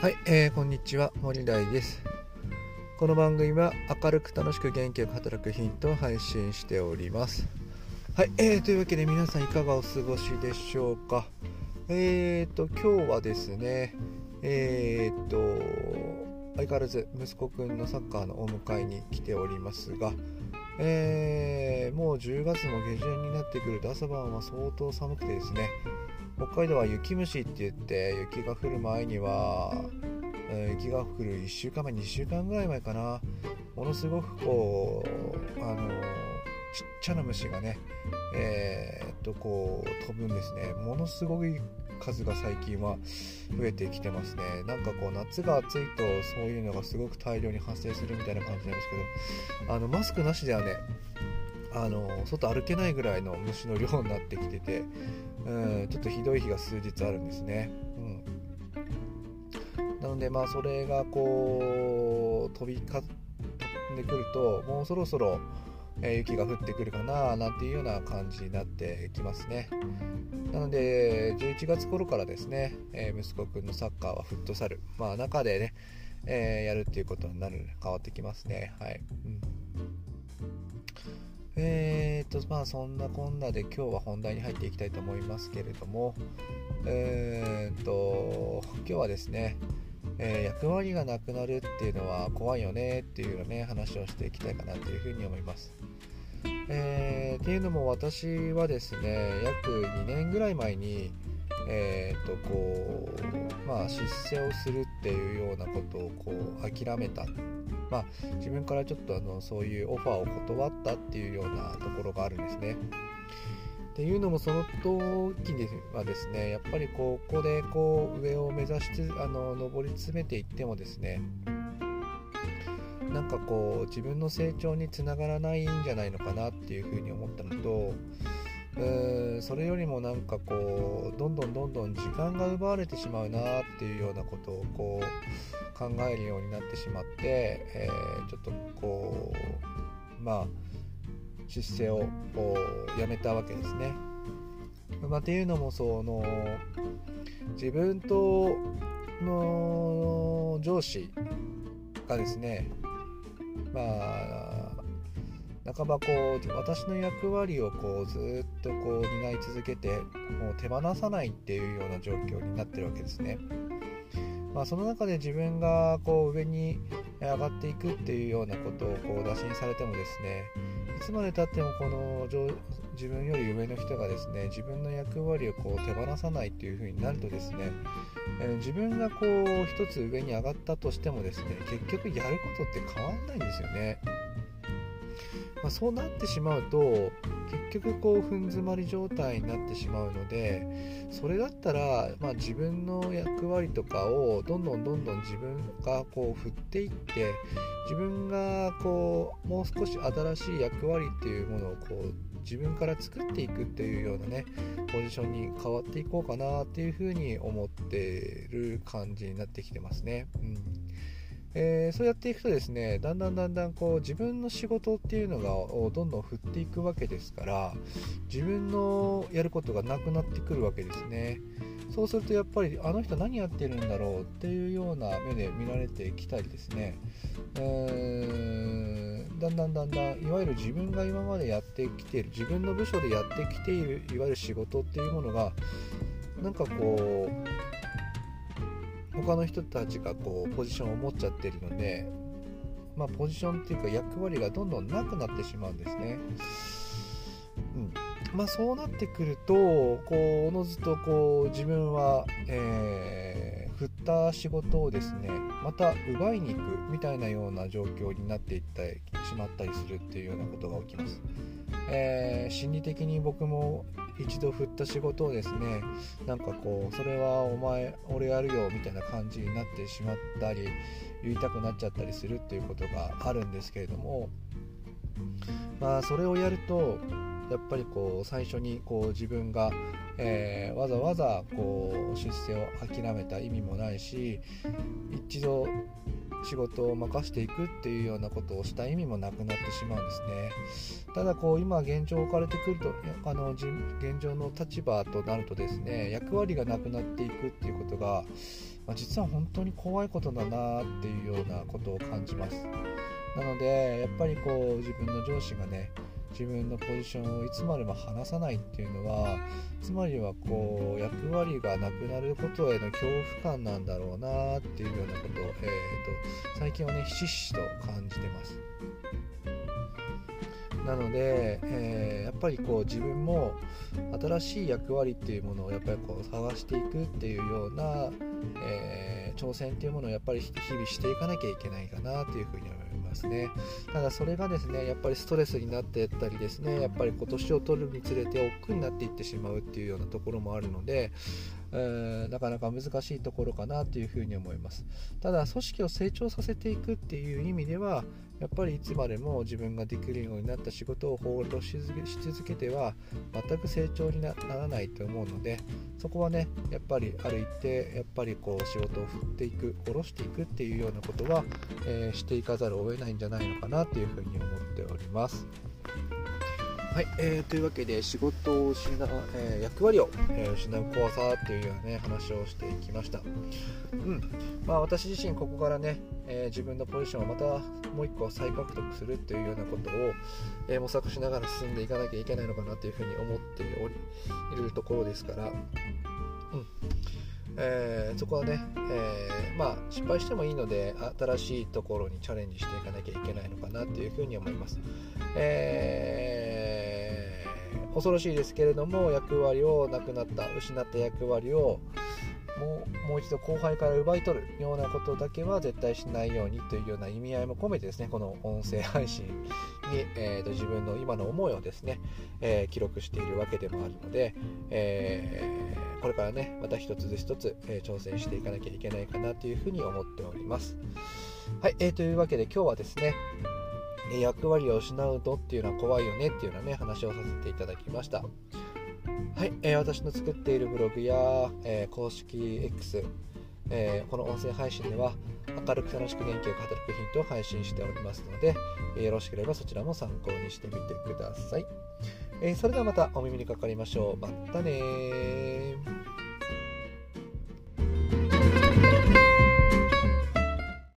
はい、えー、こんにちは。森大です。この番組は明るく楽しく元気よく働くヒントを配信しております。はい、えー、というわけで皆さんいかがお過ごしでしょうか。えーと今日はですねえーと相変わらず息子くんのサッカーのお迎えに来ておりますがえー、もう10月も下旬になってくると朝晩は相当寒くてですね北海道は雪虫って言って雪が降る前には、雪が降る1週間前2週間ぐらい前かな。ものすごくこうあのちっちゃな虫がねえー、っとこう飛ぶんですね。ものすごい数が最近は増えてきてますね。なんかこう夏が暑いとそういうのがすごく大量に発生するみたいな感じなんですけどあのマスクなしではねあの外歩けないぐらいの虫の量になってきててうんちょっとひどい日が数日あるんですね。うん、なのでまあそれがこう飛び交ってくるともうそろそろ、え、雪が降ってくるかななんていうような感じになってきますね。なので11月頃からですね、え、息子くんのサッカーはフットサル、まあ、中でね、えー、やるっていうことになる変わってきますね。はい、うんえーと、まあそんなこんなで今日は本題に入っていきたいと思いますけれども、えーと、今日はですね、えー、役割がなくなるっていうのは怖いよねっていうようなね、話をしていきたいかなというふうに思います。えー、っていうのも私はですね、約2年ぐらい前に、えーとこうまあ、出世をするっていうようなことをこう諦めたまあ、自分からちょっとあのそういうオファーを断ったっていうようなところがあるんですね。っていうのもその時にはですねやっぱりここでこう上を目指してあの上り詰めていってもですねなんかこう自分の成長につながらないんじゃないのかなっていうふうに思ったのとそれよりもなんかこうどんどんどんどん時間が奪われてしまうなっていうようなことをこう考えるようになってしまって、えー、ちょっとこうまあ出世をやめたわけですね。まあ、っていうのもその自分との上司がですねまあ半ばこう私の役割をこうずっとこう担い続けてもう手放さないっていうような状況になってるわけですね。まあ、その中で自分がこう上に上がっていくっていうようなことをこう打診されてもですねいつまでたってもこの自分より上の人がですね自分の役割をこう手放さないっていう風になるとですね、え、自分がこう一つ上に上がったとしてもですね結局やることって変わんないんですよね。まあ、そうなってしまうと結局こう踏ん詰まり状態になってしまうのでそれだったら、まあ、自分の役割とかをどんどんどんどん自分がこう振っていって自分がこうもう少し新しい役割っていうものをこう自分から作っていくっていうようなねポジションに変わっていこうかなっていうふうに思ってる感じになってきてますね。うんえー、そうやっていくとですねだんだんだんだんこう自分の仕事っていうのがどんどん振っていくわけですから自分のやることがなくなってくるわけですね。そうするとやっぱりあの人何やってるんだろうっていうような目で見られてきたりですね、えー、だんだんだんだんいわゆる自分が今までやってきている自分の部署でやってきているいわゆる仕事っていうものがなんかこう他の人たちがこうポジションを持っちゃってるので、まあ、ポジションっていうか役割がどんどんなくなってしまうんですね。うんまあ、そうなってくるとこうおのずとこう自分は、えー、振った仕事をですねまた奪いに行くみたいなような状況になっていってしまったりするっていうようなことが起きます。えー、心理的に僕も一度振った仕事をですねなんかこうそれはお前俺やるよみたいな感じになってしまったり言いたくなっちゃったりするっていうことがあるんですけれどもまあそれをやるとやっぱりこう最初にこう自分が、えー、わざわざこう出世を諦めた意味もないし一度仕事を任せていくっていうようなことをした意味もなくなってしまうんですね。ただこう今現状置かれてくるとあの現状の立場となるとですね役割がなくなっていくっていうことがまあ、実は本当に怖いことだなっていうようなことを感じます。なのでやっぱりこう自分の上司がね自分のポジションをいつまでも離さないっていうのはつまりはこう役割がなくなることへの恐怖感なんだろうなっていうようなことを、えーと、最近はねひしひしと感じてます。なので、えー、やっぱりこう自分も新しい役割っていうものをやっぱりこう探していくっていうような、えー、挑戦っていうものをやっぱり日々していかなきゃいけないかなというふうに思いますね。ただそれがですねやっぱりストレスになっていったりですねやっぱり今年を取るにつれて億劫になっていってしまうっていうようなところもあるので、なかなか難しいところかなというふうに思いますただ組織を成長させていくっていう意味ではやっぱりいつまでも自分ができるようになった仕事をホールドし続けては全く成長にならないと思うのでそこはねやっぱりある一定やっぱりこう仕事を振っていく下ろしていくっていうようなことは、えー、していかざるを得ないんじゃないのかなというふうに思っております。はい、えー、というわけで仕事を失う、えー、役割を、えー、失う怖さというような、ね、話をしていきました。うんまあ、私自身ここからね、え自分のポジションをまたもう一個再獲得するというようなことを、え模索しながら進んでいかなきゃいけないのかなというふうに思っておりいるところですから、うんえ、そこはね、えー、まあ、失敗してもいいので新しいところにチャレンジしていかなきゃいけないのかなというふうに思います。えー恐ろしいですけれども役割をなくなった失った役割をもうもう一度後輩から奪い取るようなことだけは絶対しないようにというような意味合いも込めてですねこの音声配信に、えーと、自分の今の思いをですね、えー、記録しているわけでもあるので、えー、これからねまた一つずつ一つ、えー、挑戦していかなきゃいけないかなというふうに思っております。はい、えー、というわけで今日はですね役割を失うとっていうのは怖いよねっていうようなね話をさせていただきました。はい、えー、私の作っているブログや、えー、公式 X、えー、この音声配信では明るく楽しく元気よく働くヒントを配信しておりますので、えよろしければそちらも参考にしてみてください、えそれではまたお耳にかかりましょう。またね